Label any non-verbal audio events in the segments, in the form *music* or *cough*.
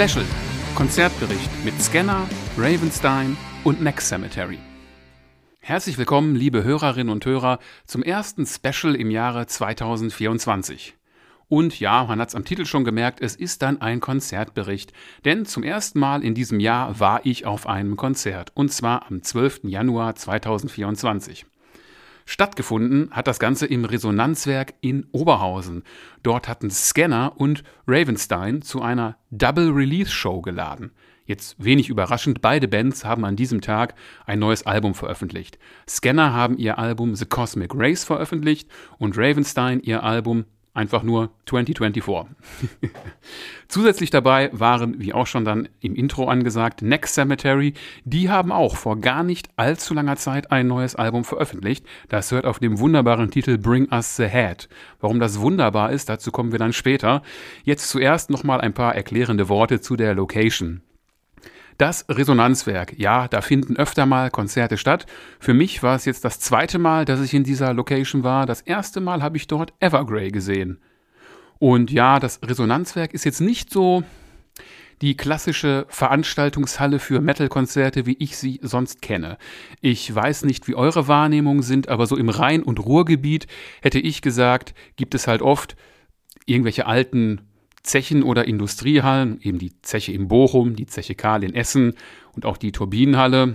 Special. Konzertbericht mit Scanner, Ravenstein und Next Cemetery. Herzlich willkommen, liebe Hörerinnen und Hörer, zum ersten Special im Jahre 2024. Und ja, man hat es am Titel schon gemerkt, es ist dann ein Konzertbericht. Denn zum ersten Mal in diesem Jahr war ich auf einem Konzert. Und zwar am 12. Januar 2024. Stattgefunden hat das Ganze im Resonanzwerk in Oberhausen. Dort hatten Scanner und Ravenstein zu einer Double-Release-Show geladen. Jetzt wenig überraschend, beide Bands haben an diesem Tag ein neues Album veröffentlicht. Scanner haben ihr Album The Cosmic Race veröffentlicht und Ravenstein ihr Album Einfach nur 2024. *laughs* Zusätzlich dabei waren, wie auch schon dann im Intro angesagt, Next Cemetery. Die haben auch vor gar nicht allzu langer Zeit ein neues Album veröffentlicht. Das hört auf dem wunderbaren Titel Bring Us the Head. Warum das wunderbar ist, dazu kommen wir dann später. Jetzt zuerst nochmal ein paar erklärende Worte zu der Location. Das Resonanzwerk, ja, da finden öfter mal Konzerte statt. Für mich war es jetzt das zweite Mal, dass ich in dieser Location war. Das erste Mal habe ich dort Evergrey gesehen. Und ja, das Resonanzwerk ist jetzt nicht so die klassische Veranstaltungshalle für Metal-Konzerte, wie ich sie sonst kenne. Ich weiß nicht, wie eure Wahrnehmungen sind, aber so im Rhein- und Ruhrgebiet hätte ich gesagt, gibt es halt oft irgendwelche alten Zechen oder Industriehallen, eben die Zeche in Bochum, die Zeche Karl in Essen und auch die Turbinenhalle.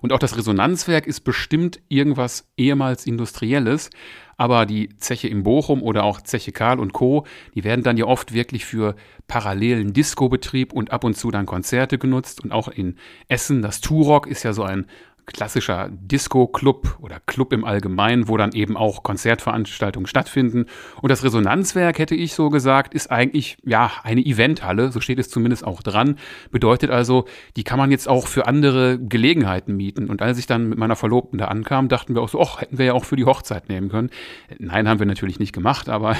Und auch das Resonanzwerk ist bestimmt irgendwas ehemals Industrielles, aber die Zeche in Bochum oder auch Zeche Karl und Co., die werden dann ja oft wirklich für parallelen Disco-Betrieb und ab und zu dann Konzerte genutzt. Und auch in Essen, das Turok ist ja so ein klassischer Disco-Club oder Club im Allgemeinen, wo dann eben auch Konzertveranstaltungen stattfinden. Und das Resonanzwerk, hätte ich so gesagt, ist eigentlich ja eine Eventhalle, so steht es zumindest auch dran. Bedeutet also, die kann man jetzt auch für andere Gelegenheiten mieten. Und als ich dann mit meiner Verlobten da ankam, dachten wir auch so, ach, hätten wir ja auch für die Hochzeit nehmen können. Nein, haben wir natürlich nicht gemacht, aber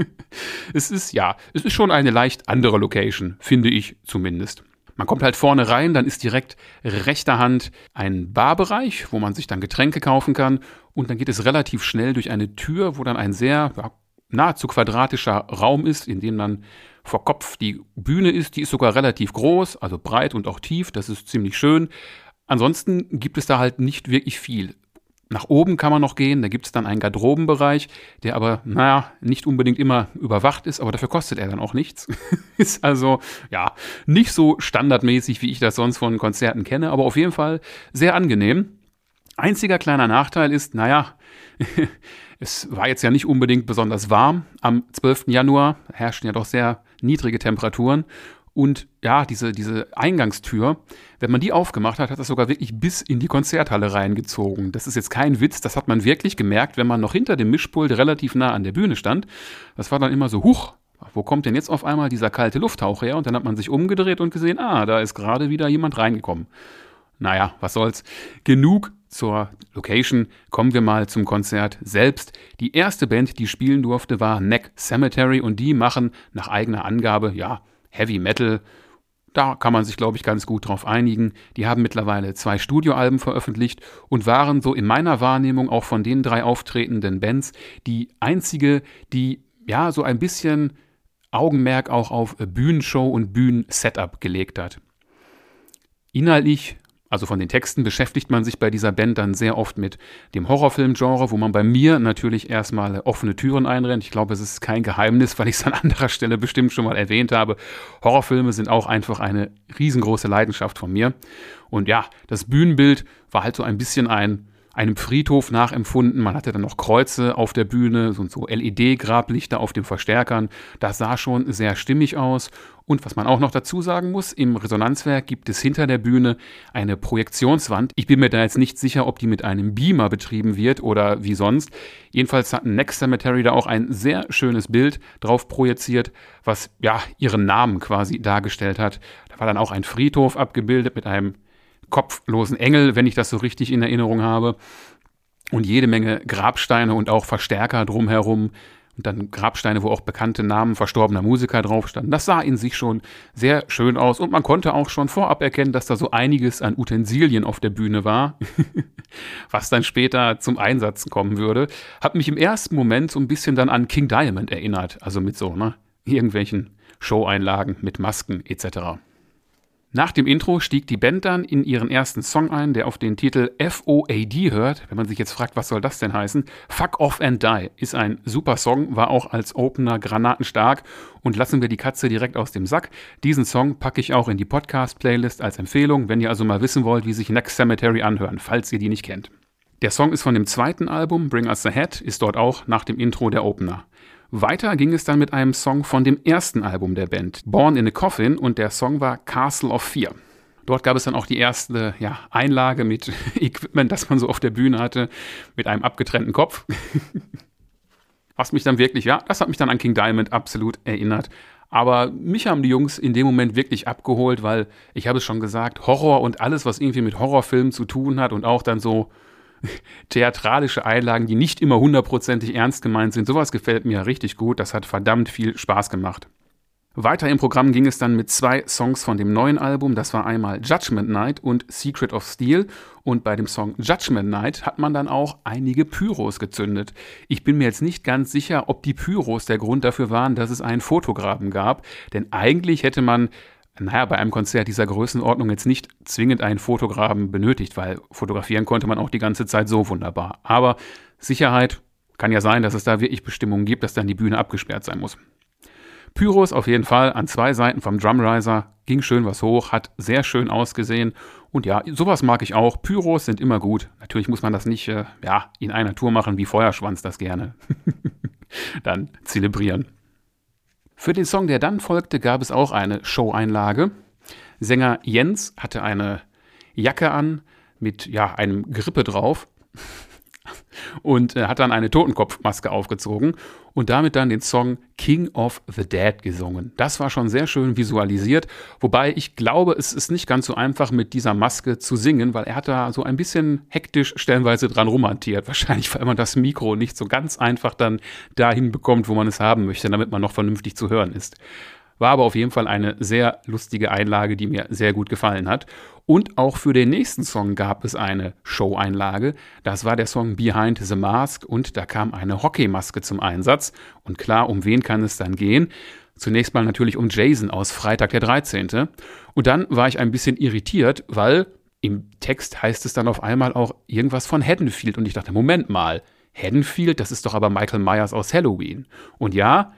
*laughs* es ist ja, es ist schon eine leicht andere Location, finde ich zumindest. Man kommt halt vorne rein, dann ist direkt rechter Hand ein Barbereich, wo man sich dann Getränke kaufen kann. Und dann geht es relativ schnell durch eine Tür, wo dann ein sehr ja, nahezu quadratischer Raum ist, in dem dann vor Kopf die Bühne ist. Die ist sogar relativ groß, also breit und auch tief. Das ist ziemlich schön. Ansonsten gibt es da halt nicht wirklich viel. Nach oben kann man noch gehen, da gibt es dann einen Garderobenbereich, der aber, naja, nicht unbedingt immer überwacht ist, aber dafür kostet er dann auch nichts. *laughs* ist also, ja, nicht so standardmäßig, wie ich das sonst von Konzerten kenne, aber auf jeden Fall sehr angenehm. Einziger kleiner Nachteil ist, naja, *laughs* es war jetzt ja nicht unbedingt besonders warm. Am 12. Januar herrschten ja doch sehr niedrige Temperaturen und ja, diese, diese Eingangstür, wenn man die aufgemacht hat, hat das sogar wirklich bis in die Konzerthalle reingezogen. Das ist jetzt kein Witz, das hat man wirklich gemerkt, wenn man noch hinter dem Mischpult relativ nah an der Bühne stand. Das war dann immer so, huch, wo kommt denn jetzt auf einmal dieser kalte Lufthauch her? Und dann hat man sich umgedreht und gesehen, ah, da ist gerade wieder jemand reingekommen. Naja, was soll's. Genug zur Location. Kommen wir mal zum Konzert selbst. Die erste Band, die spielen durfte, war Neck Cemetery und die machen nach eigener Angabe, ja, Heavy Metal, da kann man sich, glaube ich, ganz gut drauf einigen. Die haben mittlerweile zwei Studioalben veröffentlicht und waren so in meiner Wahrnehmung auch von den drei auftretenden Bands die einzige, die ja so ein bisschen Augenmerk auch auf Bühnenshow und Bühnensetup gelegt hat. Inhaltlich also von den Texten beschäftigt man sich bei dieser Band dann sehr oft mit dem Horrorfilm-Genre, wo man bei mir natürlich erstmal offene Türen einrennt. Ich glaube, es ist kein Geheimnis, weil ich es an anderer Stelle bestimmt schon mal erwähnt habe. Horrorfilme sind auch einfach eine riesengroße Leidenschaft von mir. Und ja, das Bühnenbild war halt so ein bisschen ein einem Friedhof nachempfunden. Man hatte dann noch Kreuze auf der Bühne, so, so LED-Grablichter auf den Verstärkern. Das sah schon sehr stimmig aus. Und was man auch noch dazu sagen muss, im Resonanzwerk gibt es hinter der Bühne eine Projektionswand. Ich bin mir da jetzt nicht sicher, ob die mit einem Beamer betrieben wird oder wie sonst. Jedenfalls hat Next Cemetery da auch ein sehr schönes Bild drauf projiziert, was ja ihren Namen quasi dargestellt hat. Da war dann auch ein Friedhof abgebildet mit einem kopflosen Engel, wenn ich das so richtig in Erinnerung habe. Und jede Menge Grabsteine und auch Verstärker drumherum. Und dann Grabsteine, wo auch bekannte Namen verstorbener Musiker drauf standen. Das sah in sich schon sehr schön aus. Und man konnte auch schon vorab erkennen, dass da so einiges an Utensilien auf der Bühne war, *laughs* was dann später zum Einsatz kommen würde. Hat mich im ersten Moment so ein bisschen dann an King Diamond erinnert. Also mit so, ne? Irgendwelchen Showeinlagen mit Masken etc. Nach dem Intro stieg die Band dann in ihren ersten Song ein, der auf den Titel FOAD hört. Wenn man sich jetzt fragt, was soll das denn heißen? Fuck Off and Die ist ein super Song, war auch als Opener granatenstark und lassen wir die Katze direkt aus dem Sack. Diesen Song packe ich auch in die Podcast-Playlist als Empfehlung, wenn ihr also mal wissen wollt, wie sich Next Cemetery anhören, falls ihr die nicht kennt. Der Song ist von dem zweiten Album, Bring Us Ahead, ist dort auch nach dem Intro der Opener. Weiter ging es dann mit einem Song von dem ersten Album der Band, Born in a Coffin, und der Song war Castle of Fear. Dort gab es dann auch die erste ja, Einlage mit *laughs* Equipment, das man so auf der Bühne hatte, mit einem abgetrennten Kopf. *laughs* Was mich dann wirklich, ja, das hat mich dann an King Diamond absolut erinnert. Aber mich haben die Jungs in dem Moment wirklich abgeholt, weil ich habe es schon gesagt, Horror und alles, was irgendwie mit Horrorfilmen zu tun hat und auch dann so *laughs* theatralische Einlagen, die nicht immer hundertprozentig ernst gemeint sind. Sowas gefällt mir richtig gut. Das hat verdammt viel Spaß gemacht. Weiter im Programm ging es dann mit zwei Songs von dem neuen Album. Das war einmal Judgment Night und Secret of Steel. Und bei dem Song Judgment Night hat man dann auch einige Pyros gezündet. Ich bin mir jetzt nicht ganz sicher, ob die Pyros der Grund dafür waren, dass es einen Fotograben gab. Denn eigentlich hätte man naja, bei einem Konzert dieser Größenordnung jetzt nicht zwingend einen Fotografen benötigt, weil fotografieren konnte man auch die ganze Zeit so wunderbar. Aber Sicherheit kann ja sein, dass es da wirklich Bestimmungen gibt, dass dann die Bühne abgesperrt sein muss. Pyros auf jeden Fall an zwei Seiten vom Drumriser, ging schön was hoch, hat sehr schön ausgesehen und ja, sowas mag ich auch. Pyros sind immer gut. Natürlich muss man das nicht äh, ja, in einer Tour machen, wie Feuerschwanz das gerne. *laughs* dann zelebrieren. Für den Song, der dann folgte, gab es auch eine Show-Einlage. Sänger Jens hatte eine Jacke an mit ja, einem Grippe drauf und äh, hat dann eine Totenkopfmaske aufgezogen und damit dann den Song King of the Dead gesungen. Das war schon sehr schön visualisiert, wobei ich glaube, es ist nicht ganz so einfach mit dieser Maske zu singen, weil er hat da so ein bisschen hektisch stellenweise dran romantiert. Wahrscheinlich, weil man das Mikro nicht so ganz einfach dann dahin bekommt, wo man es haben möchte, damit man noch vernünftig zu hören ist. War aber auf jeden Fall eine sehr lustige Einlage, die mir sehr gut gefallen hat. Und auch für den nächsten Song gab es eine Show-Einlage. Das war der Song Behind the Mask und da kam eine Hockeymaske zum Einsatz. Und klar, um wen kann es dann gehen? Zunächst mal natürlich um Jason aus Freitag der 13. Und dann war ich ein bisschen irritiert, weil im Text heißt es dann auf einmal auch irgendwas von Haddonfield. Und ich dachte, Moment mal, Haddonfield, das ist doch aber Michael Myers aus Halloween. Und ja,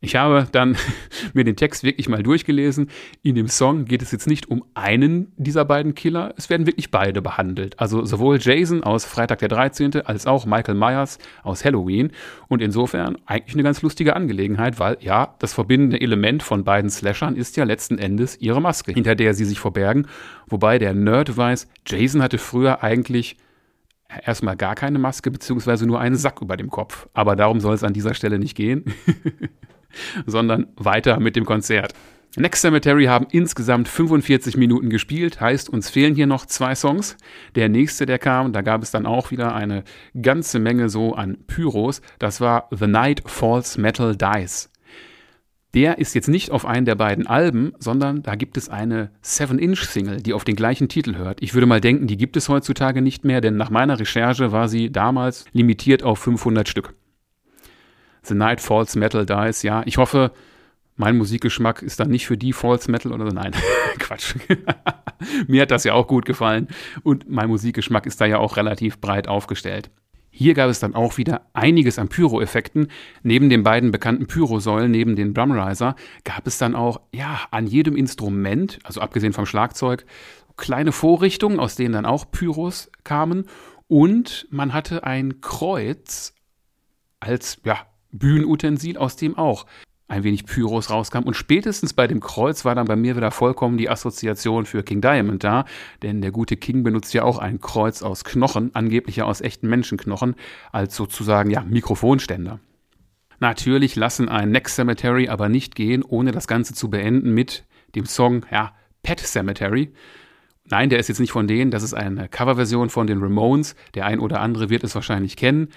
ich habe dann *laughs* mir den Text wirklich mal durchgelesen. In dem Song geht es jetzt nicht um einen dieser beiden Killer, es werden wirklich beide behandelt. Also sowohl Jason aus Freitag der 13. als auch Michael Myers aus Halloween. Und insofern eigentlich eine ganz lustige Angelegenheit, weil ja, das verbindende Element von beiden Slashern ist ja letzten Endes ihre Maske, hinter der sie sich verbergen. Wobei der Nerd weiß, Jason hatte früher eigentlich erstmal gar keine Maske, beziehungsweise nur einen Sack über dem Kopf. Aber darum soll es an dieser Stelle nicht gehen. *laughs* sondern weiter mit dem Konzert. Next Cemetery haben insgesamt 45 Minuten gespielt, heißt, uns fehlen hier noch zwei Songs. Der nächste, der kam, da gab es dann auch wieder eine ganze Menge so an Pyros. Das war The Night Falls Metal Dies. Der ist jetzt nicht auf einen der beiden Alben, sondern da gibt es eine 7-Inch-Single, die auf den gleichen Titel hört. Ich würde mal denken, die gibt es heutzutage nicht mehr, denn nach meiner Recherche war sie damals limitiert auf 500 Stück. The Night Falls Metal Dies. Ja, ich hoffe, mein Musikgeschmack ist dann nicht für die False Metal oder so. Nein, *laughs* Quatsch. *laughs* Mir hat das ja auch gut gefallen und mein Musikgeschmack ist da ja auch relativ breit aufgestellt. Hier gab es dann auch wieder einiges an Pyro-Effekten. Neben den beiden bekannten Pyrosäulen, neben den Drumriser, gab es dann auch, ja, an jedem Instrument, also abgesehen vom Schlagzeug, kleine Vorrichtungen, aus denen dann auch Pyros kamen. Und man hatte ein Kreuz als, ja, Bühnenutensil, aus dem auch ein wenig Pyros rauskam. Und spätestens bei dem Kreuz war dann bei mir wieder vollkommen die Assoziation für King Diamond da, denn der gute King benutzt ja auch ein Kreuz aus Knochen, angeblich ja aus echten Menschenknochen, als sozusagen ja Mikrofonständer. Natürlich lassen ein Next Cemetery aber nicht gehen, ohne das Ganze zu beenden mit dem Song ja, Pet Cemetery. Nein, der ist jetzt nicht von denen, das ist eine Coverversion von den Ramones. Der ein oder andere wird es wahrscheinlich kennen.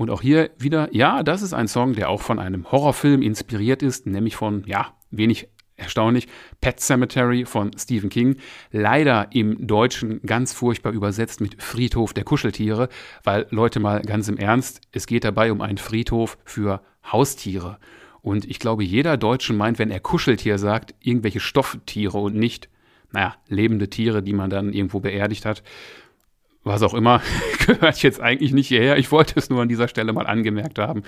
Und auch hier wieder, ja, das ist ein Song, der auch von einem Horrorfilm inspiriert ist, nämlich von, ja, wenig erstaunlich, Pet Cemetery von Stephen King. Leider im Deutschen ganz furchtbar übersetzt mit Friedhof der Kuscheltiere, weil Leute mal ganz im Ernst, es geht dabei um einen Friedhof für Haustiere. Und ich glaube, jeder Deutsche meint, wenn er Kuscheltier sagt, irgendwelche Stofftiere und nicht, naja, lebende Tiere, die man dann irgendwo beerdigt hat was auch immer, *laughs* gehört jetzt eigentlich nicht hierher. Ich wollte es nur an dieser Stelle mal angemerkt haben.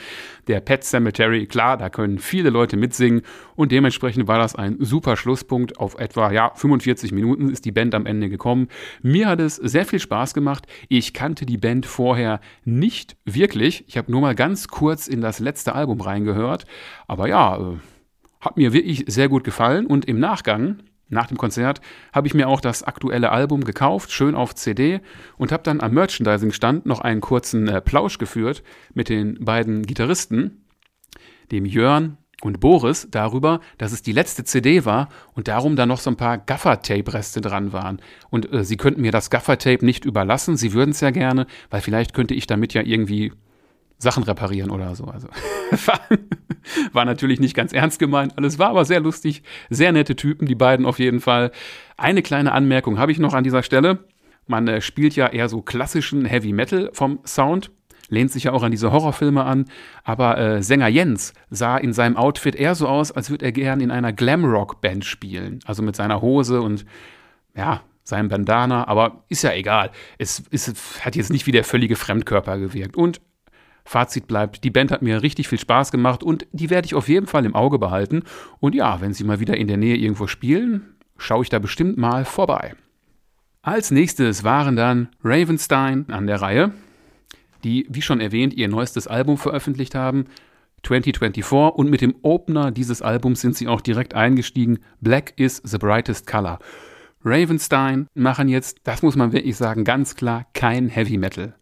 Der Pet Cemetery, klar, da können viele Leute mitsingen und dementsprechend war das ein super Schlusspunkt. Auf etwa ja, 45 Minuten ist die Band am Ende gekommen. Mir hat es sehr viel Spaß gemacht. Ich kannte die Band vorher nicht wirklich. Ich habe nur mal ganz kurz in das letzte Album reingehört. Aber ja, äh, hat mir wirklich sehr gut gefallen und im Nachgang nach dem Konzert habe ich mir auch das aktuelle Album gekauft, schön auf CD und habe dann am Merchandising-Stand noch einen kurzen äh, Plausch geführt mit den beiden Gitarristen, dem Jörn und Boris, darüber, dass es die letzte CD war und darum da noch so ein paar Gaffer-Tape-Reste dran waren. Und äh, sie könnten mir das Gaffer-Tape nicht überlassen, sie würden es ja gerne, weil vielleicht könnte ich damit ja irgendwie Sachen reparieren oder so. Also *laughs* war natürlich nicht ganz ernst gemeint. Alles war aber sehr lustig. Sehr nette Typen, die beiden auf jeden Fall. Eine kleine Anmerkung habe ich noch an dieser Stelle. Man äh, spielt ja eher so klassischen Heavy Metal vom Sound. Lehnt sich ja auch an diese Horrorfilme an. Aber äh, Sänger Jens sah in seinem Outfit eher so aus, als würde er gern in einer Glamrock-Band spielen. Also mit seiner Hose und ja, seinem Bandana, aber ist ja egal. Es, es hat jetzt nicht wie der völlige Fremdkörper gewirkt. Und Fazit bleibt, die Band hat mir richtig viel Spaß gemacht und die werde ich auf jeden Fall im Auge behalten. Und ja, wenn sie mal wieder in der Nähe irgendwo spielen, schaue ich da bestimmt mal vorbei. Als nächstes waren dann Ravenstein an der Reihe, die, wie schon erwähnt, ihr neuestes Album veröffentlicht haben, 2024, und mit dem Opener dieses Albums sind sie auch direkt eingestiegen, Black is the brightest color. Ravenstein machen jetzt, das muss man wirklich sagen, ganz klar kein Heavy Metal.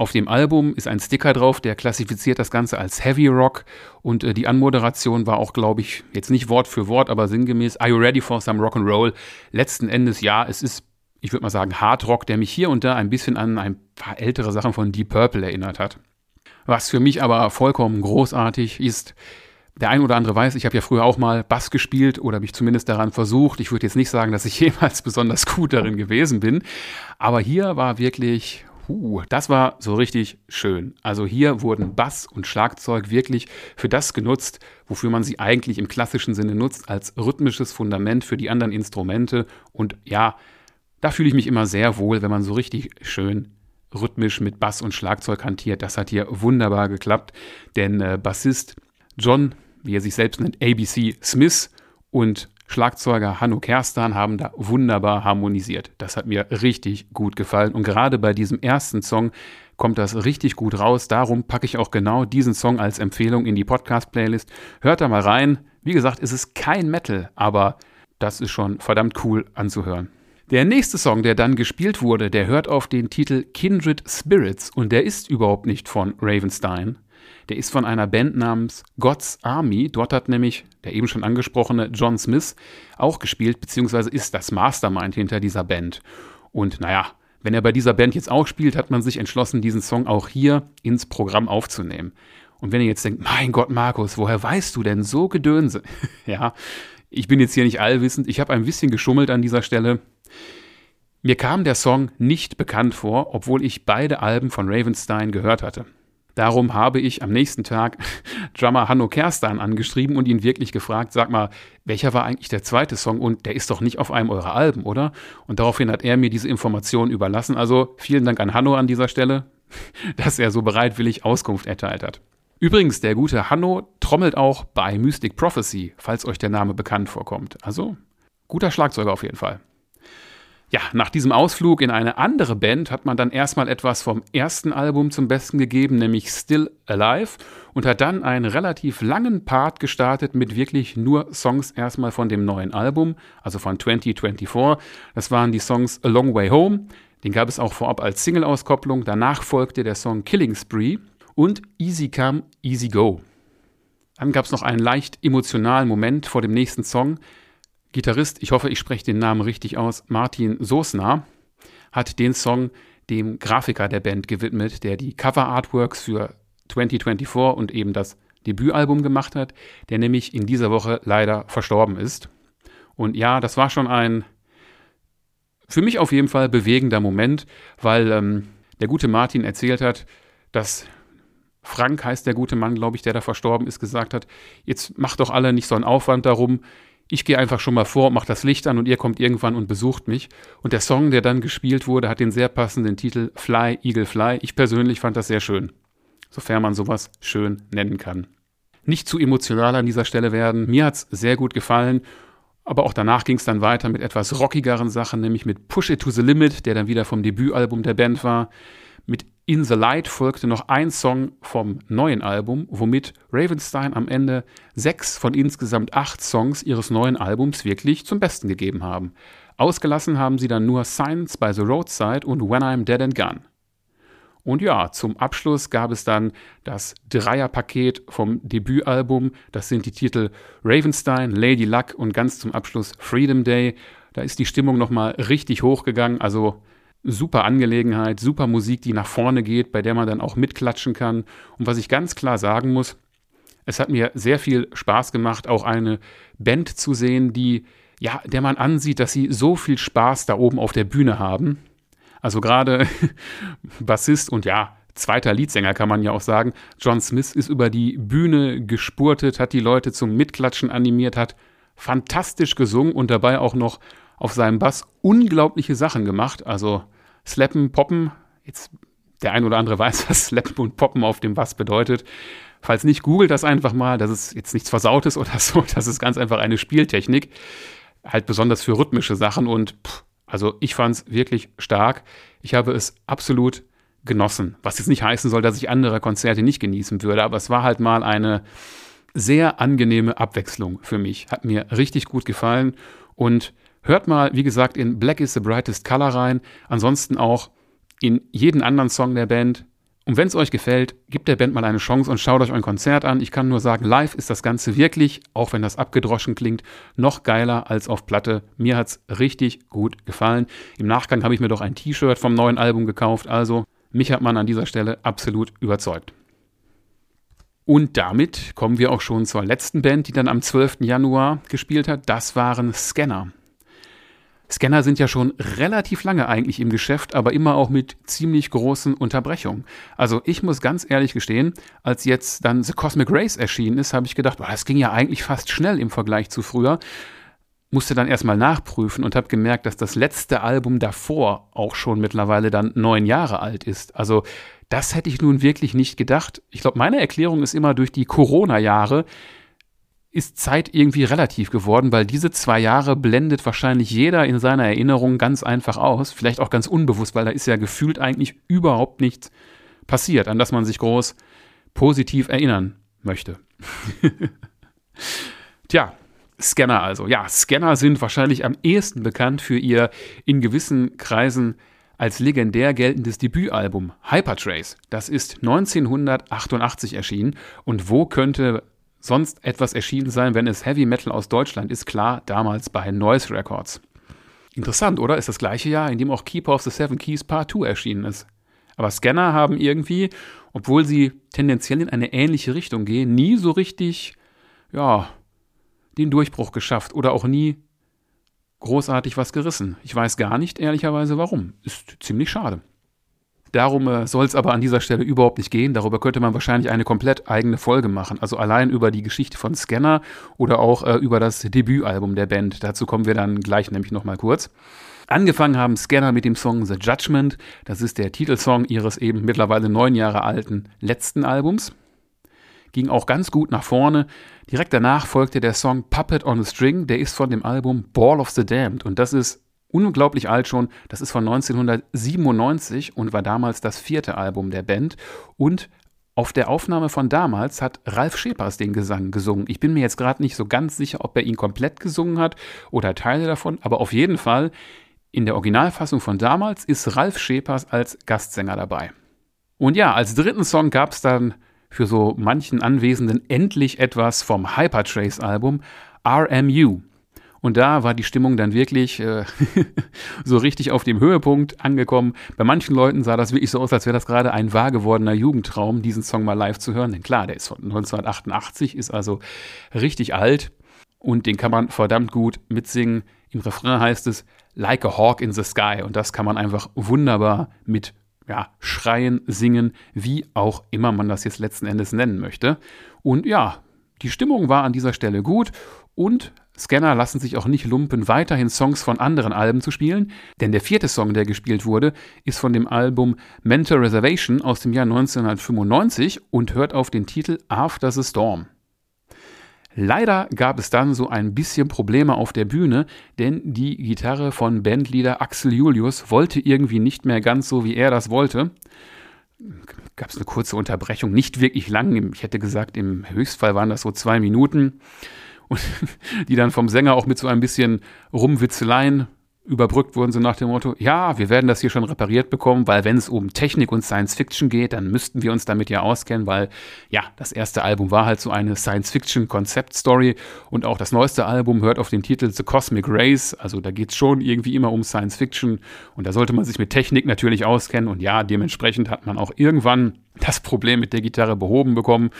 Auf dem Album ist ein Sticker drauf, der klassifiziert das Ganze als Heavy Rock und äh, die Anmoderation war auch, glaube ich, jetzt nicht Wort für Wort, aber sinngemäß Are you ready for some rock and roll? Letzten Endes ja, es ist ich würde mal sagen Hard Rock, der mich hier und da ein bisschen an ein paar ältere Sachen von Deep Purple erinnert hat. Was für mich aber vollkommen großartig ist, der ein oder andere weiß, ich habe ja früher auch mal Bass gespielt oder mich zumindest daran versucht. Ich würde jetzt nicht sagen, dass ich *laughs* jemals besonders gut darin gewesen bin, aber hier war wirklich Puh, das war so richtig schön. Also hier wurden Bass und Schlagzeug wirklich für das genutzt, wofür man sie eigentlich im klassischen Sinne nutzt, als rhythmisches Fundament für die anderen Instrumente. Und ja, da fühle ich mich immer sehr wohl, wenn man so richtig schön rhythmisch mit Bass und Schlagzeug hantiert. Das hat hier wunderbar geklappt, denn äh, Bassist John, wie er sich selbst nennt, ABC Smith und Schlagzeuger Hanno Kerstan haben da wunderbar harmonisiert. Das hat mir richtig gut gefallen. Und gerade bei diesem ersten Song kommt das richtig gut raus. Darum packe ich auch genau diesen Song als Empfehlung in die Podcast-Playlist. Hört da mal rein. Wie gesagt, es ist kein Metal, aber das ist schon verdammt cool anzuhören. Der nächste Song, der dann gespielt wurde, der hört auf den Titel Kindred Spirits und der ist überhaupt nicht von Ravenstein, der ist von einer Band namens God's Army. Dort hat nämlich der eben schon angesprochene John Smith auch gespielt, beziehungsweise ist das Mastermind hinter dieser Band. Und naja, wenn er bei dieser Band jetzt auch spielt, hat man sich entschlossen, diesen Song auch hier ins Programm aufzunehmen. Und wenn ihr jetzt denkt, mein Gott, Markus, woher weißt du denn so Gedönse? *laughs* ja, ich bin jetzt hier nicht allwissend, ich habe ein bisschen geschummelt an dieser Stelle. Mir kam der Song nicht bekannt vor, obwohl ich beide Alben von Ravenstein gehört hatte. Darum habe ich am nächsten Tag *laughs* Drummer Hanno Kerstan angeschrieben und ihn wirklich gefragt, sag mal, welcher war eigentlich der zweite Song und der ist doch nicht auf einem eurer Alben, oder? Und daraufhin hat er mir diese Information überlassen. Also vielen Dank an Hanno an dieser Stelle, *laughs* dass er so bereitwillig Auskunft erteilt hat. Übrigens, der gute Hanno trommelt auch bei Mystic Prophecy, falls euch der Name bekannt vorkommt. Also guter Schlagzeuger auf jeden Fall. Ja, nach diesem Ausflug in eine andere Band hat man dann erstmal etwas vom ersten Album zum Besten gegeben, nämlich Still Alive, und hat dann einen relativ langen Part gestartet mit wirklich nur Songs erstmal von dem neuen Album, also von 2024. Das waren die Songs A Long Way Home, den gab es auch vorab als Single-Auskopplung, danach folgte der Song Killing Spree und Easy Come, Easy Go. Dann gab es noch einen leicht emotionalen Moment vor dem nächsten Song, Gitarrist, ich hoffe, ich spreche den Namen richtig aus, Martin Sosna, hat den Song dem Grafiker der Band gewidmet, der die Cover-Artworks für 2024 und eben das Debütalbum gemacht hat, der nämlich in dieser Woche leider verstorben ist. Und ja, das war schon ein für mich auf jeden Fall bewegender Moment, weil ähm, der gute Martin erzählt hat, dass Frank heißt der gute Mann, glaube ich, der da verstorben ist, gesagt hat, jetzt macht doch alle nicht so einen Aufwand darum, ich gehe einfach schon mal vor mache das Licht an und ihr kommt irgendwann und besucht mich. Und der Song, der dann gespielt wurde, hat den sehr passenden Titel Fly, Eagle Fly. Ich persönlich fand das sehr schön, sofern man sowas schön nennen kann. Nicht zu emotional an dieser Stelle werden. Mir hat es sehr gut gefallen. Aber auch danach ging es dann weiter mit etwas rockigeren Sachen, nämlich mit Push It to the Limit, der dann wieder vom Debütalbum der Band war. Mit In the Light folgte noch ein Song vom neuen Album, womit Ravenstein am Ende sechs von insgesamt acht Songs ihres neuen Albums wirklich zum Besten gegeben haben. Ausgelassen haben sie dann nur Signs by the Roadside und When I'm Dead and Gone. Und ja, zum Abschluss gab es dann das Dreierpaket vom Debütalbum. Das sind die Titel Ravenstein, Lady Luck und ganz zum Abschluss Freedom Day. Da ist die Stimmung nochmal richtig hochgegangen. Also super Angelegenheit, super Musik, die nach vorne geht, bei der man dann auch mitklatschen kann. Und was ich ganz klar sagen muss, es hat mir sehr viel Spaß gemacht, auch eine Band zu sehen, die, ja, der man ansieht, dass sie so viel Spaß da oben auf der Bühne haben. Also gerade *laughs* Bassist und ja, zweiter Leadsänger kann man ja auch sagen, John Smith ist über die Bühne gespurtet, hat die Leute zum Mitklatschen animiert, hat fantastisch gesungen und dabei auch noch auf seinem Bass unglaubliche Sachen gemacht. Also Slappen, Poppen, jetzt der ein oder andere *laughs* weiß, was Slappen und Poppen auf dem Bass bedeutet. Falls nicht, googelt das einfach mal. Das ist jetzt nichts Versautes oder *laughs* so. Das ist ganz einfach eine Spieltechnik. Halt besonders für rhythmische Sachen und pff, also ich fand es wirklich stark. Ich habe es absolut genossen. Was jetzt nicht heißen soll, dass ich andere Konzerte nicht genießen würde, aber es war halt mal eine sehr angenehme Abwechslung für mich. Hat mir richtig gut gefallen und Hört mal, wie gesagt, in Black is the Brightest Color rein. Ansonsten auch in jeden anderen Song der Band. Und wenn es euch gefällt, gebt der Band mal eine Chance und schaut euch ein Konzert an. Ich kann nur sagen, live ist das Ganze wirklich, auch wenn das abgedroschen klingt, noch geiler als auf Platte. Mir hat es richtig gut gefallen. Im Nachgang habe ich mir doch ein T-Shirt vom neuen Album gekauft. Also, mich hat man an dieser Stelle absolut überzeugt. Und damit kommen wir auch schon zur letzten Band, die dann am 12. Januar gespielt hat. Das waren Scanner. Scanner sind ja schon relativ lange eigentlich im Geschäft, aber immer auch mit ziemlich großen Unterbrechungen. Also ich muss ganz ehrlich gestehen, als jetzt dann The Cosmic Race erschienen ist, habe ich gedacht, boah, das ging ja eigentlich fast schnell im Vergleich zu früher. Musste dann erstmal nachprüfen und habe gemerkt, dass das letzte Album davor auch schon mittlerweile dann neun Jahre alt ist. Also das hätte ich nun wirklich nicht gedacht. Ich glaube, meine Erklärung ist immer durch die Corona-Jahre ist Zeit irgendwie relativ geworden, weil diese zwei Jahre blendet wahrscheinlich jeder in seiner Erinnerung ganz einfach aus, vielleicht auch ganz unbewusst, weil da ist ja gefühlt eigentlich überhaupt nichts passiert, an das man sich groß positiv erinnern möchte. *laughs* Tja, Scanner also. Ja, Scanner sind wahrscheinlich am ehesten bekannt für ihr in gewissen Kreisen als legendär geltendes Debütalbum Hypertrace. Das ist 1988 erschienen und wo könnte sonst etwas erschienen sein, wenn es Heavy Metal aus Deutschland ist, klar, damals bei Noise Records. Interessant, oder? Ist das gleiche Jahr, in dem auch Keeper of the Seven Keys Part 2 erschienen ist. Aber Scanner haben irgendwie, obwohl sie tendenziell in eine ähnliche Richtung gehen, nie so richtig, ja, den Durchbruch geschafft oder auch nie großartig was gerissen. Ich weiß gar nicht, ehrlicherweise, warum. Ist ziemlich schade. Darum äh, soll es aber an dieser Stelle überhaupt nicht gehen. Darüber könnte man wahrscheinlich eine komplett eigene Folge machen. Also allein über die Geschichte von Scanner oder auch äh, über das Debütalbum der Band. Dazu kommen wir dann gleich nämlich nochmal kurz. Angefangen haben Scanner mit dem Song The Judgment. Das ist der Titelsong ihres eben mittlerweile neun Jahre alten letzten Albums. Ging auch ganz gut nach vorne. Direkt danach folgte der Song Puppet on a String. Der ist von dem Album Ball of the Damned. Und das ist unglaublich alt schon. Das ist von 1997 und war damals das vierte Album der Band. Und auf der Aufnahme von damals hat Ralf Schepers den Gesang gesungen. Ich bin mir jetzt gerade nicht so ganz sicher, ob er ihn komplett gesungen hat oder Teile davon, aber auf jeden Fall in der Originalfassung von damals ist Ralf Schepers als Gastsänger dabei. Und ja, als dritten Song gab es dann für so manchen Anwesenden endlich etwas vom Hypertrace-Album RMU. Und da war die Stimmung dann wirklich äh, *laughs* so richtig auf dem Höhepunkt angekommen. Bei manchen Leuten sah das wirklich so aus, als wäre das gerade ein wahr gewordener Jugendtraum, diesen Song mal live zu hören. Denn klar, der ist von 1988, ist also richtig alt und den kann man verdammt gut mitsingen. Im Refrain heißt es Like a Hawk in the Sky und das kann man einfach wunderbar mit ja, schreien, singen, wie auch immer man das jetzt letzten Endes nennen möchte. Und ja, die Stimmung war an dieser Stelle gut und Scanner lassen sich auch nicht lumpen, weiterhin Songs von anderen Alben zu spielen, denn der vierte Song, der gespielt wurde, ist von dem Album Mental Reservation aus dem Jahr 1995 und hört auf den Titel After the Storm. Leider gab es dann so ein bisschen Probleme auf der Bühne, denn die Gitarre von Bandleader Axel Julius wollte irgendwie nicht mehr ganz so, wie er das wollte. Gab es eine kurze Unterbrechung, nicht wirklich lang. Ich hätte gesagt, im Höchstfall waren das so zwei Minuten. Und *laughs* die dann vom Sänger auch mit so ein bisschen Rumwitzeleien überbrückt wurden, so nach dem Motto, ja, wir werden das hier schon repariert bekommen, weil wenn es um Technik und Science Fiction geht, dann müssten wir uns damit ja auskennen, weil ja, das erste Album war halt so eine Science Fiction Konzeptstory und auch das neueste Album hört auf den Titel The Cosmic Race, also da geht es schon irgendwie immer um Science Fiction und da sollte man sich mit Technik natürlich auskennen und ja, dementsprechend hat man auch irgendwann das Problem mit der Gitarre behoben bekommen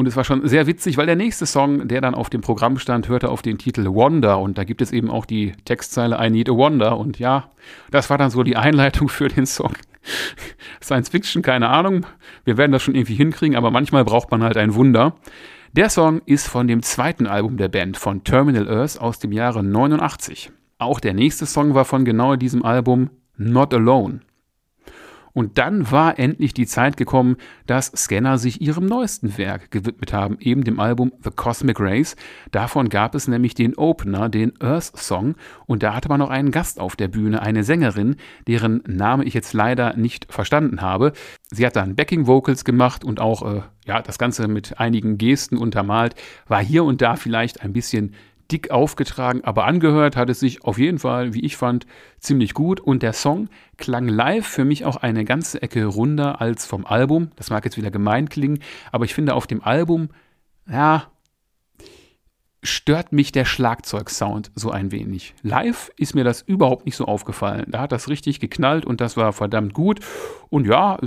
und es war schon sehr witzig, weil der nächste Song, der dann auf dem Programm stand, hörte auf den Titel Wonder. Und da gibt es eben auch die Textzeile I Need a Wonder. Und ja, das war dann so die Einleitung für den Song. *laughs* Science Fiction, keine Ahnung. Wir werden das schon irgendwie hinkriegen, aber manchmal braucht man halt ein Wunder. Der Song ist von dem zweiten Album der Band, von Terminal Earth aus dem Jahre 89. Auch der nächste Song war von genau diesem Album, Not Alone. Und dann war endlich die Zeit gekommen, dass Scanner sich ihrem neuesten Werk gewidmet haben, eben dem Album The Cosmic Race. Davon gab es nämlich den Opener, den Earth Song, und da hatte man noch einen Gast auf der Bühne, eine Sängerin, deren Name ich jetzt leider nicht verstanden habe. Sie hat dann Backing Vocals gemacht und auch äh, ja, das Ganze mit einigen Gesten untermalt, war hier und da vielleicht ein bisschen dick aufgetragen, aber angehört hat es sich auf jeden Fall, wie ich fand, ziemlich gut. Und der Song klang live für mich auch eine ganze Ecke runder als vom Album. Das mag jetzt wieder gemein klingen, aber ich finde auf dem Album, ja, stört mich der Schlagzeugsound so ein wenig. Live ist mir das überhaupt nicht so aufgefallen. Da hat das richtig geknallt und das war verdammt gut. Und ja,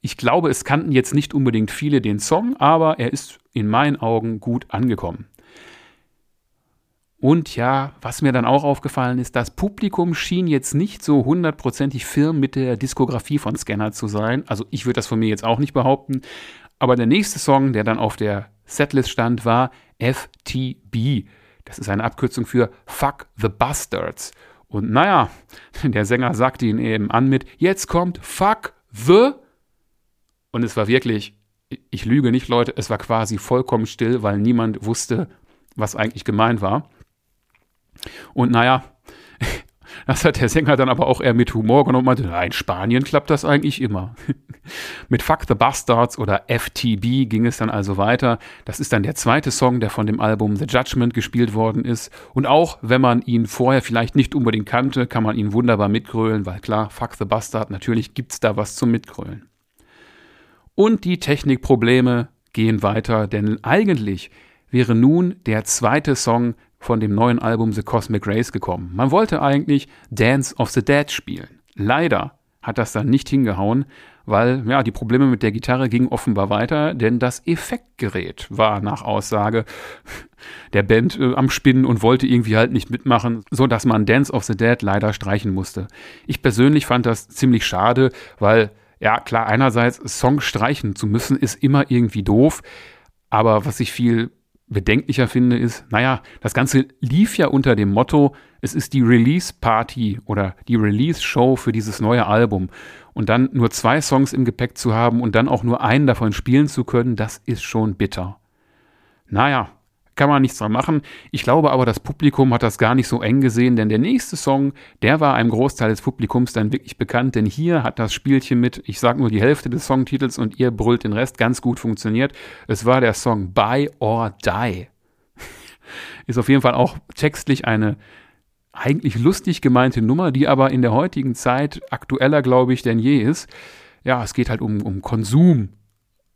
ich glaube, es kannten jetzt nicht unbedingt viele den Song, aber er ist in meinen Augen gut angekommen. Und ja, was mir dann auch aufgefallen ist, das Publikum schien jetzt nicht so hundertprozentig firm mit der Diskografie von Scanner zu sein. Also ich würde das von mir jetzt auch nicht behaupten. Aber der nächste Song, der dann auf der Setlist stand, war FTB. Das ist eine Abkürzung für Fuck the Bastards. Und naja, *laughs* der Sänger sagte ihn eben an mit, jetzt kommt Fuck the. Und es war wirklich, ich lüge nicht, Leute, es war quasi vollkommen still, weil niemand wusste, was eigentlich gemeint war. Und naja, *laughs* das hat der Sänger dann aber auch eher mit Humor genommen und meinte, in Spanien klappt das eigentlich immer. *laughs* mit Fuck the Bastards oder FTB ging es dann also weiter. Das ist dann der zweite Song, der von dem Album The Judgment gespielt worden ist. Und auch wenn man ihn vorher vielleicht nicht unbedingt kannte, kann man ihn wunderbar mitgrölen, weil klar, Fuck the Bastard, natürlich gibt's da was zum Mitgrölen. Und die Technikprobleme gehen weiter, denn eigentlich wäre nun der zweite Song von dem neuen Album The Cosmic Race gekommen. Man wollte eigentlich Dance of the Dead spielen. Leider hat das dann nicht hingehauen, weil ja, die Probleme mit der Gitarre gingen offenbar weiter, denn das Effektgerät war nach Aussage der Band äh, am Spinnen und wollte irgendwie halt nicht mitmachen, so dass man Dance of the Dead leider streichen musste. Ich persönlich fand das ziemlich schade, weil ja, klar, einerseits Songs streichen zu müssen ist immer irgendwie doof, aber was ich viel bedenklicher finde, ist, naja, das Ganze lief ja unter dem Motto, es ist die Release-Party oder die Release-Show für dieses neue Album. Und dann nur zwei Songs im Gepäck zu haben und dann auch nur einen davon spielen zu können, das ist schon bitter. Naja, kann man nichts dran machen. Ich glaube aber, das Publikum hat das gar nicht so eng gesehen, denn der nächste Song, der war einem Großteil des Publikums dann wirklich bekannt, denn hier hat das Spielchen mit, ich sag nur die Hälfte des Songtitels und ihr brüllt den Rest ganz gut funktioniert. Es war der Song Buy or Die. *laughs* Ist auf jeden Fall auch textlich eine eigentlich lustig gemeinte Nummer, die aber in der heutigen Zeit aktueller, glaube ich, denn je ist. Ja, es geht halt um, um Konsum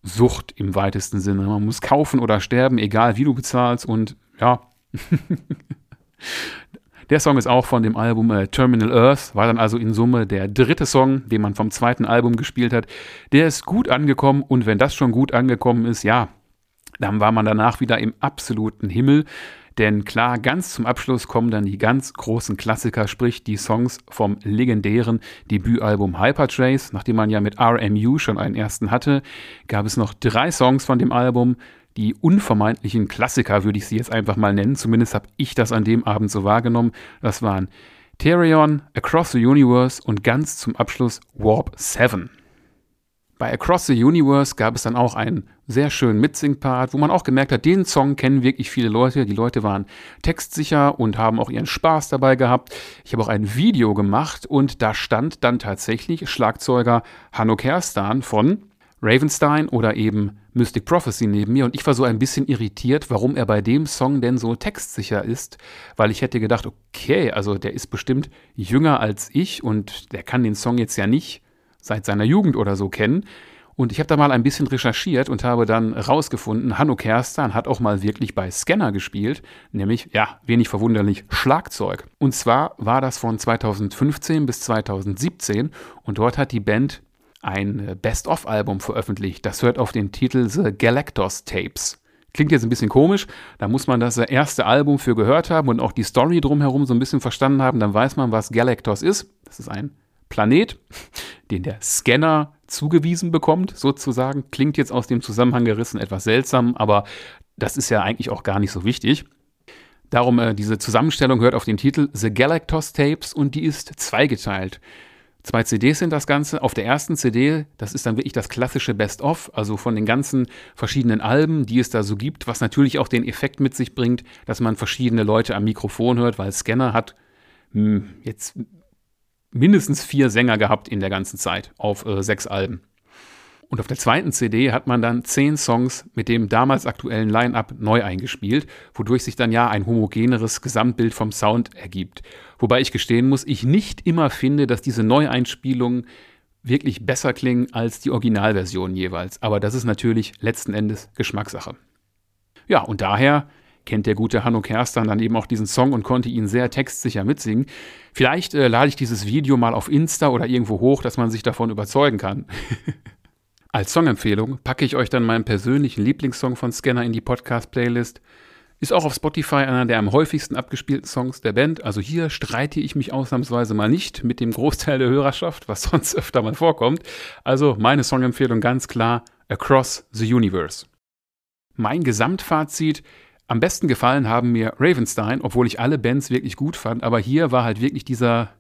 Sucht im weitesten Sinne. Man muss kaufen oder sterben, egal wie du bezahlst. Und ja, *laughs* der Song ist auch von dem Album äh, Terminal Earth, war dann also in Summe der dritte Song, den man vom zweiten Album gespielt hat. Der ist gut angekommen und wenn das schon gut angekommen ist, ja, dann war man danach wieder im absoluten Himmel. Denn klar, ganz zum Abschluss kommen dann die ganz großen Klassiker, sprich die Songs vom legendären Debütalbum Hypertrace. Nachdem man ja mit RMU schon einen ersten hatte, gab es noch drei Songs von dem Album. Die unvermeidlichen Klassiker würde ich sie jetzt einfach mal nennen. Zumindest habe ich das an dem Abend so wahrgenommen. Das waren Therion, Across the Universe und ganz zum Abschluss Warp 7. Bei Across the Universe gab es dann auch einen sehr schönen Mitsing-Part, wo man auch gemerkt hat, den Song kennen wirklich viele Leute. Die Leute waren textsicher und haben auch ihren Spaß dabei gehabt. Ich habe auch ein Video gemacht und da stand dann tatsächlich Schlagzeuger Hanno Kerstan von Ravenstein oder eben Mystic Prophecy neben mir und ich war so ein bisschen irritiert, warum er bei dem Song denn so textsicher ist, weil ich hätte gedacht, okay, also der ist bestimmt jünger als ich und der kann den Song jetzt ja nicht seit seiner Jugend oder so kennen. Und ich habe da mal ein bisschen recherchiert und habe dann rausgefunden, Hanno Kerstan hat auch mal wirklich bei Scanner gespielt, nämlich, ja, wenig verwunderlich, Schlagzeug. Und zwar war das von 2015 bis 2017 und dort hat die Band ein Best-of-Album veröffentlicht. Das hört auf den Titel The Galactos Tapes. Klingt jetzt ein bisschen komisch, da muss man das erste Album für gehört haben und auch die Story drumherum so ein bisschen verstanden haben, dann weiß man, was Galactos ist. Das ist ein Planet, den der Scanner zugewiesen bekommt, sozusagen. Klingt jetzt aus dem Zusammenhang gerissen etwas seltsam, aber das ist ja eigentlich auch gar nicht so wichtig. Darum, äh, diese Zusammenstellung hört auf den Titel The Galactos Tapes und die ist zweigeteilt. Zwei CDs sind das Ganze. Auf der ersten CD, das ist dann wirklich das klassische Best-of, also von den ganzen verschiedenen Alben, die es da so gibt, was natürlich auch den Effekt mit sich bringt, dass man verschiedene Leute am Mikrofon hört, weil Scanner hat mh, hm, jetzt mindestens vier Sänger gehabt in der ganzen Zeit auf äh, sechs Alben. Und auf der zweiten CD hat man dann zehn Songs mit dem damals aktuellen Line-up neu eingespielt, wodurch sich dann ja ein homogeneres Gesamtbild vom Sound ergibt. Wobei ich gestehen muss, ich nicht immer finde, dass diese Neueinspielungen wirklich besser klingen als die Originalversion jeweils. Aber das ist natürlich letzten Endes Geschmackssache. Ja, und daher kennt der gute Hanno Kerstan dann eben auch diesen Song und konnte ihn sehr textsicher mitsingen. Vielleicht äh, lade ich dieses Video mal auf Insta oder irgendwo hoch, dass man sich davon überzeugen kann. *laughs* Als Songempfehlung packe ich euch dann meinen persönlichen Lieblingssong von Scanner in die Podcast-Playlist. Ist auch auf Spotify einer der am häufigsten abgespielten Songs der Band. Also hier streite ich mich ausnahmsweise mal nicht mit dem Großteil der Hörerschaft, was *laughs* sonst öfter mal vorkommt. Also meine Songempfehlung ganz klar Across the Universe. Mein Gesamtfazit am besten gefallen haben mir Ravenstein, obwohl ich alle Bands wirklich gut fand, aber hier war halt wirklich dieser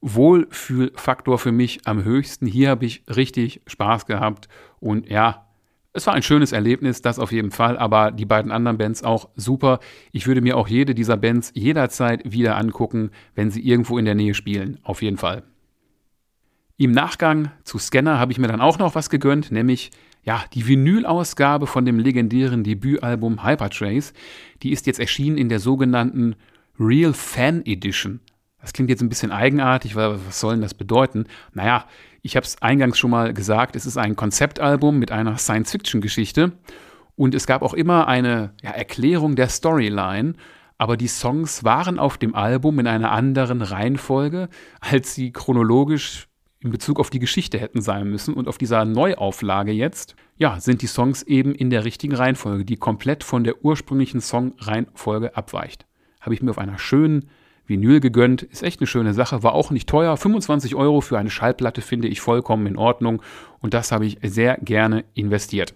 Wohlfühlfaktor für mich am höchsten. Hier habe ich richtig Spaß gehabt und ja, es war ein schönes Erlebnis, das auf jeden Fall, aber die beiden anderen Bands auch super. Ich würde mir auch jede dieser Bands jederzeit wieder angucken, wenn sie irgendwo in der Nähe spielen, auf jeden Fall. Im Nachgang zu Scanner habe ich mir dann auch noch was gegönnt, nämlich ja, die Vinyl-Ausgabe von dem legendären Debütalbum Hypertrace, die ist jetzt erschienen in der sogenannten Real Fan Edition. Das klingt jetzt ein bisschen eigenartig, weil was soll denn das bedeuten? Naja, ich habe es eingangs schon mal gesagt, es ist ein Konzeptalbum mit einer Science-Fiction-Geschichte und es gab auch immer eine ja, Erklärung der Storyline, aber die Songs waren auf dem Album in einer anderen Reihenfolge, als sie chronologisch in Bezug auf die Geschichte hätten sein müssen. Und auf dieser Neuauflage jetzt, ja, sind die Songs eben in der richtigen Reihenfolge, die komplett von der ursprünglichen Songreihenfolge abweicht. Habe ich mir auf einer schönen Vinyl gegönnt. Ist echt eine schöne Sache. War auch nicht teuer. 25 Euro für eine Schallplatte finde ich vollkommen in Ordnung. Und das habe ich sehr gerne investiert.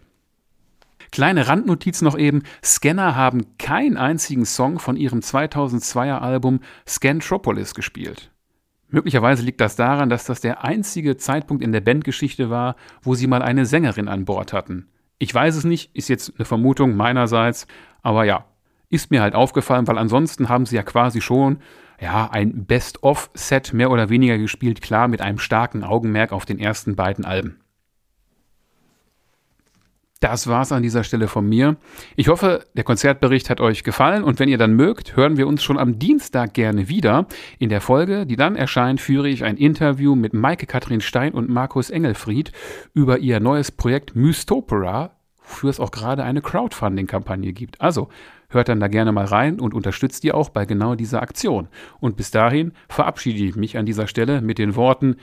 Kleine Randnotiz noch eben. Scanner haben keinen einzigen Song von ihrem 2002er Album Scantropolis gespielt. Möglicherweise liegt das daran, dass das der einzige Zeitpunkt in der Bandgeschichte war, wo sie mal eine Sängerin an Bord hatten. Ich weiß es nicht, ist jetzt eine Vermutung meinerseits, aber ja, ist mir halt aufgefallen, weil ansonsten haben sie ja quasi schon ja, ein Best-of-Set mehr oder weniger gespielt, klar mit einem starken Augenmerk auf den ersten beiden Alben. Das war's an dieser Stelle von mir. Ich hoffe, der Konzertbericht hat euch gefallen und wenn ihr dann mögt, hören wir uns schon am Dienstag gerne wieder. In der Folge, die dann erscheint, führe ich ein Interview mit Maike Kathrin Stein und Markus Engelfried über ihr neues Projekt Mystopera, wofür es auch gerade eine Crowdfunding-Kampagne gibt. Also hört dann da gerne mal rein und unterstützt ihr auch bei genau dieser Aktion. Und bis dahin verabschiede ich mich an dieser Stelle mit den Worten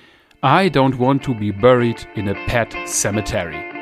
I don't want to be buried in a pet cemetery.